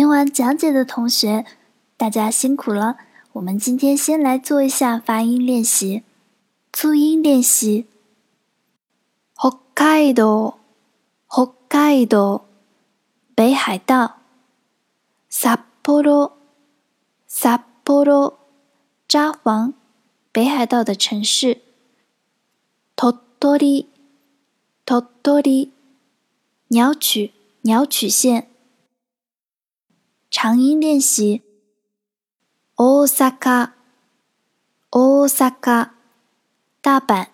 听完讲解的同学，大家辛苦了。我们今天先来做一下发音练习、注音练习。北海道，北海道，北海道。札幌，札幌，札幌，北海道的城市。栃 o 栃木，鸟取，鸟取县。长音练习。大阪，大阪，大阪。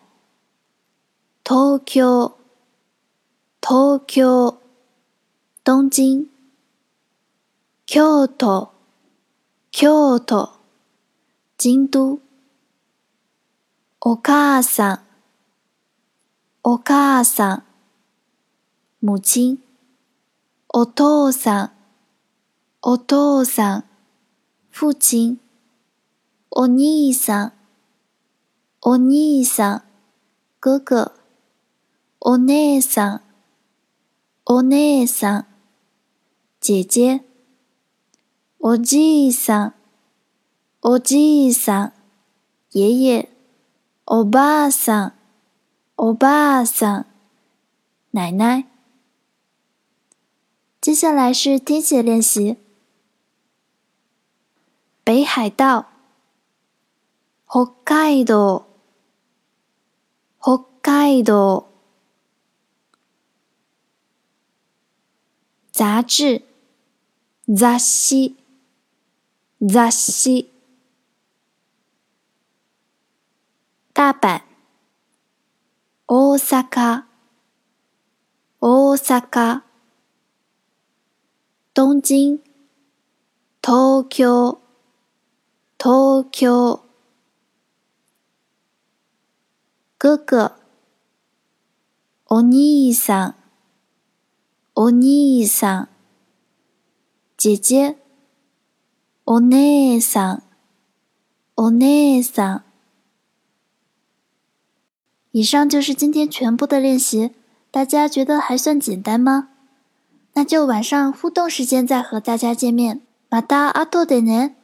東京，東京，东京。京都，京都，京都。お母さん，お母さん，母亲。お父さん， お父さん。父亲，お兄さん、お兄さん、哥哥，お姉さん、お姉さん、姐姐，おじいさん、おじいさん、爷爷，おばあさん、おばあさん、奶奶。接下来是听写练习。 北海道，北海道，北海道杂志，杂志，杂志大阪，大阪，大阪东京，东京。東京，哥哥，お兄さん，お兄さん，姐姐，お姉さん，お姉さん。以上就是今天全部的练习，大家觉得还算简单吗？那就晚上互动时间再和大家见面。また後でね。